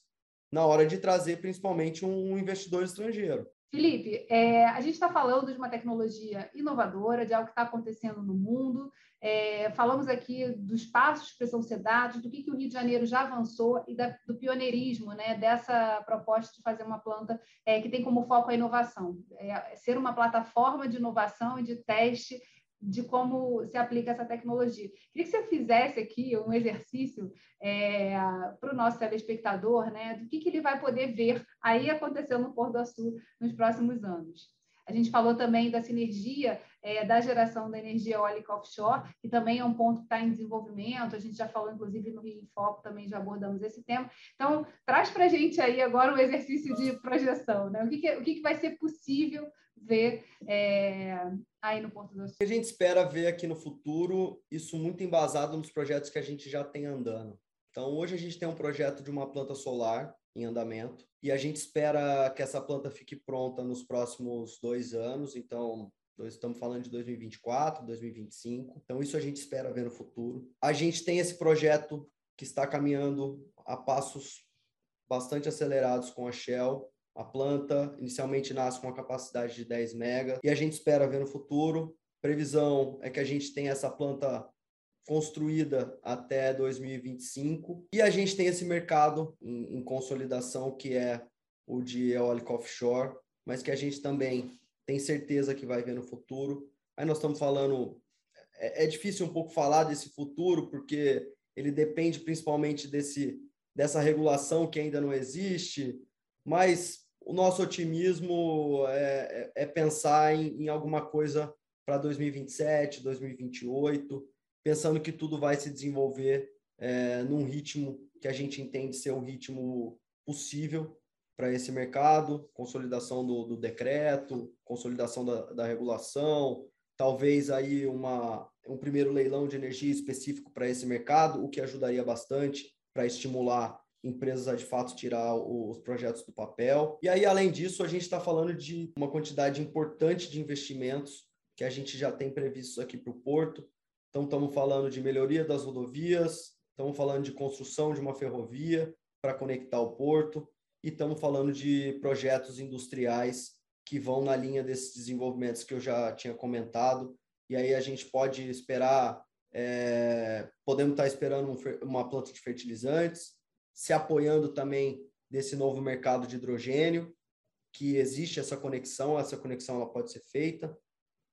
na hora de trazer principalmente um investidor estrangeiro. Felipe, é, a gente está falando de uma tecnologia inovadora, de algo que está acontecendo no mundo. É, falamos aqui dos passos que precisam ser dados, do que, que o Rio de Janeiro já avançou e da, do pioneirismo né, dessa proposta de fazer uma planta é, que tem como foco a inovação. É, ser uma plataforma de inovação e de teste de como se aplica essa tecnologia. Queria que você fizesse aqui um exercício é, para o nosso telespectador, né, do que, que ele vai poder ver aí acontecendo no Porto do Açu nos próximos anos. A gente falou também da sinergia é, da geração da energia eólica offshore, que também é um ponto que está em desenvolvimento. A gente já falou, inclusive, no Rio em Foco, também já abordamos esse tema. Então, traz para a gente aí agora um exercício de projeção. Né? O, que, que, o que, que vai ser possível ver é, aí no Porto do Sul? A gente espera ver aqui no futuro isso muito embasado nos projetos que a gente já tem andando. Então, hoje a gente tem um projeto de uma planta solar em andamento e a gente espera que essa planta fique pronta nos próximos dois anos. Então, estamos falando de 2024, 2025. Então, isso a gente espera ver no futuro. A gente tem esse projeto que está caminhando a passos bastante acelerados com a Shell, a planta inicialmente nasce com uma capacidade de 10 mega e a gente espera ver no futuro. Previsão é que a gente tenha essa planta construída até 2025 e a gente tem esse mercado em, em consolidação que é o de eólica offshore, mas que a gente também tem certeza que vai ver no futuro. Aí nós estamos falando, é, é difícil um pouco falar desse futuro porque ele depende principalmente desse dessa regulação que ainda não existe, mas o nosso otimismo é, é, é pensar em, em, alguma coisa para 2027, 2028, pensando que tudo vai se desenvolver é, num ritmo que a gente entende ser o ritmo possível para esse mercado, consolidação do, do decreto, consolidação da, da, regulação, talvez aí uma, um primeiro leilão de energia específico para esse mercado, o que ajudaria bastante para estimular empresas a de fato tirar os projetos do papel. E aí, além disso, a gente está falando de uma quantidade importante de investimentos que a gente já tem previstos aqui para o Porto. Então, estamos falando de melhoria das rodovias, estamos falando de construção de uma ferrovia para conectar o porto e estamos falando de projetos industriais que vão na linha desses desenvolvimentos que eu já tinha comentado, e aí a gente pode esperar, é, podemos estar esperando um, uma planta de fertilizantes, se apoiando também desse novo mercado de hidrogênio, que existe essa conexão, essa conexão ela pode ser feita,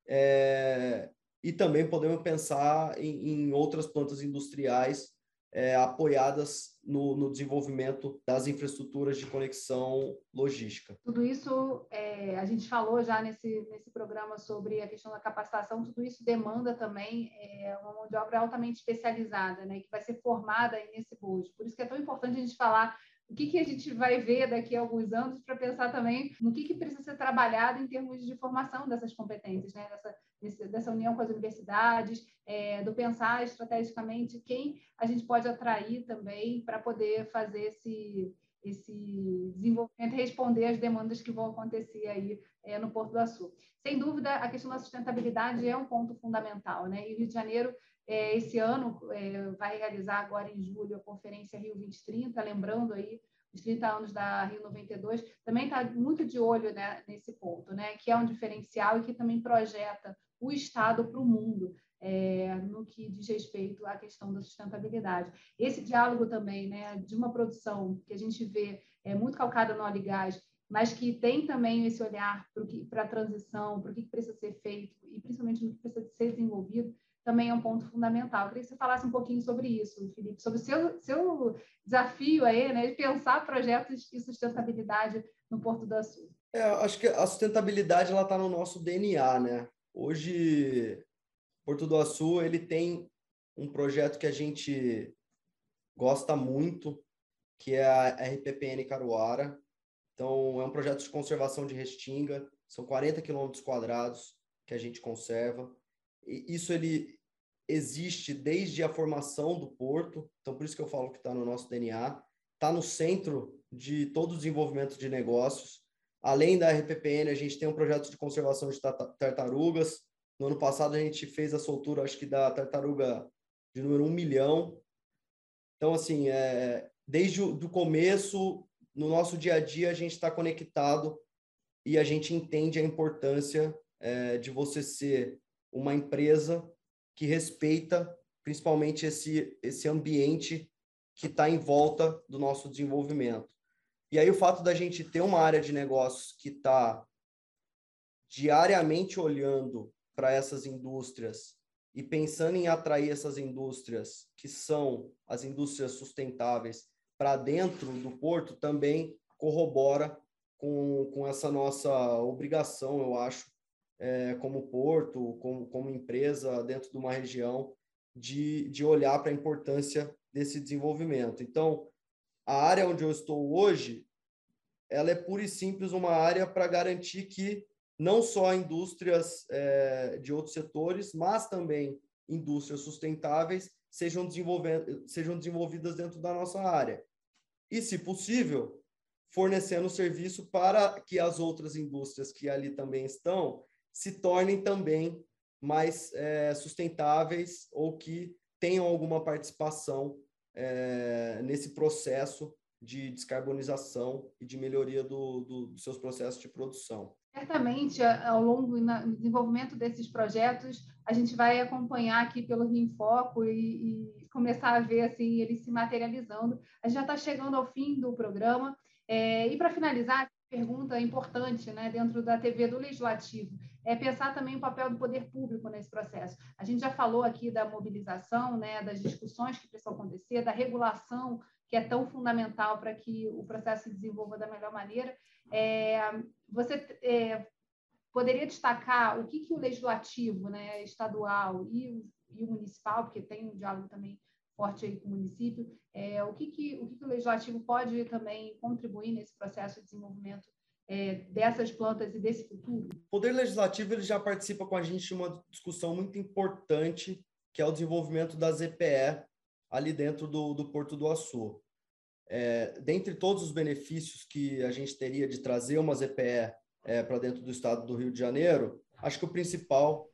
é, e também podemos pensar em, em outras plantas industriais é, apoiadas no, no, desenvolvimento das infraestruturas de conexão logística. Tudo isso, é, a gente falou já nesse, nesse programa sobre a questão da capacitação, tudo isso demanda também é, uma mão de obra altamente especializada, né, que vai ser formada nesse bojo. Por isso que é tão importante a gente falar o que, que a gente vai ver daqui a alguns anos para pensar também no que, que precisa ser trabalhado em termos de formação dessas competências, né? dessa, dessa união com as universidades, é, do pensar estrategicamente quem a gente pode atrair também para poder fazer esse, esse desenvolvimento responder às demandas que vão acontecer aí é, no Porto do Açu. Sem dúvida, a questão da sustentabilidade é um ponto fundamental, né? E Rio de Janeiro é, esse ano é, vai realizar agora em julho a conferência Rio 2030, lembrando aí os 30 anos da Rio 92, também está muito de olho né, nesse ponto, né, que é um diferencial e que também projeta o Estado para o mundo. É, no que diz respeito à questão da sustentabilidade. Esse diálogo também, né, de uma produção que a gente vê é, muito calcada no óleo e gás, mas que tem também esse olhar para a transição, para o que precisa ser feito e principalmente no que precisa ser desenvolvido, também é um ponto fundamental. Eu queria que você falasse um pouquinho sobre isso, Felipe, sobre o seu, seu desafio aí, né, de pensar projetos de sustentabilidade no Porto do Açu. É, acho que a sustentabilidade ela está no nosso DNA, né? Hoje, Porto do Açu ele tem um projeto que a gente gosta muito, que é a RPPN Caruara. Então, é um projeto de conservação de restinga, são 40 quilômetros quadrados que a gente conserva isso ele existe desde a formação do porto, então por isso que eu falo que está no nosso DNA, está no centro de todo o desenvolvimento de negócios. Além da RPPN, a gente tem um projeto de conservação de tartarugas. No ano passado, a gente fez a soltura, acho que da tartaruga de número um milhão. Então, assim, é, desde o do começo, no nosso dia a dia, a gente está conectado e a gente entende a importância é, de você ser uma empresa que respeita principalmente esse, esse ambiente que está em volta do nosso desenvolvimento. E aí o fato da gente ter uma área de negócios que está diariamente olhando para essas indústrias e pensando em atrair essas indústrias, que são as indústrias sustentáveis, para dentro do porto, também corrobora com, com essa nossa obrigação, eu acho, é, como porto, como, como empresa dentro de uma região, de, de olhar para a importância desse desenvolvimento. Então, a área onde eu estou hoje, ela é pura e simples uma área para garantir que não só indústrias é, de outros setores, mas também indústrias sustentáveis sejam, sejam desenvolvidas dentro da nossa área. E, se possível, fornecendo serviço para que as outras indústrias que ali também estão se tornem também mais é, sustentáveis ou que tenham alguma participação é, nesse processo de descarbonização e de melhoria do, do, dos seus processos de produção. Certamente, ao longo do desenvolvimento desses projetos, a gente vai acompanhar aqui pelo Rio em Foco e, e começar a ver assim eles se materializando. A gente já está chegando ao fim do programa. É, e para finalizar, pergunta importante né, dentro da TV do Legislativo é pensar também o papel do poder público nesse processo. A gente já falou aqui da mobilização, né, das discussões que precisam acontecer, da regulação, que é tão fundamental para que o processo se desenvolva da melhor maneira. É, você é, poderia destacar o que, que o legislativo né, estadual e, e o municipal, porque tem um diálogo também forte aí com o município, é, o, que, que, o que, que o legislativo pode também contribuir nesse processo de desenvolvimento é, dessas plantas e desse futuro? O Poder Legislativo ele já participa com a gente de uma discussão muito importante, que é o desenvolvimento da ZPE ali dentro do, do Porto do Açu. É, dentre todos os benefícios que a gente teria de trazer uma ZPE é, para dentro do estado do Rio de Janeiro, acho que o principal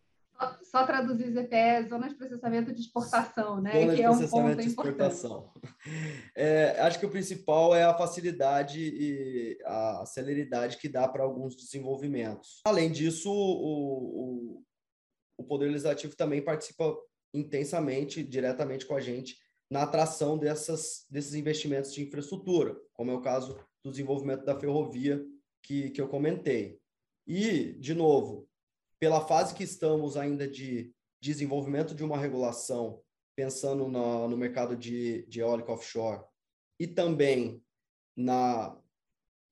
Só, traduzir ZPE, Zona de Processamento de Exportação, né? Zona de que é processamento um de exportação. É, acho que o principal é a facilidade e a celeridade que dá para alguns desenvolvimentos. Além disso, o, o, o Poder Legislativo também participa intensamente, diretamente com a gente, na atração dessas, desses investimentos de infraestrutura, como é o caso do desenvolvimento da ferrovia que, que eu comentei. E, de novo, pela fase que estamos ainda de desenvolvimento de uma regulação, pensando no, mercado de, de eólica offshore, e também na,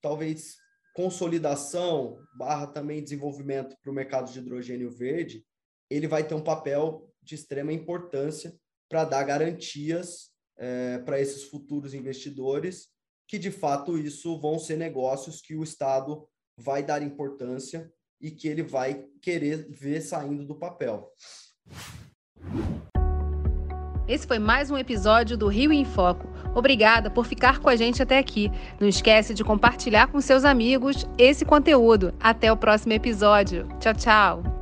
talvez, consolidação barra também desenvolvimento para o mercado de hidrogênio verde, ele vai ter um papel de extrema importância para dar garantias é, para esses futuros investidores, que de fato isso vão ser negócios que o Estado vai dar importância e que ele vai querer ver saindo do papel. Esse foi mais um episódio do Rio em Foco. Obrigada por ficar com a gente até aqui. Não esquece de compartilhar com seus amigos esse conteúdo. Até o próximo episódio. Tchau, tchau.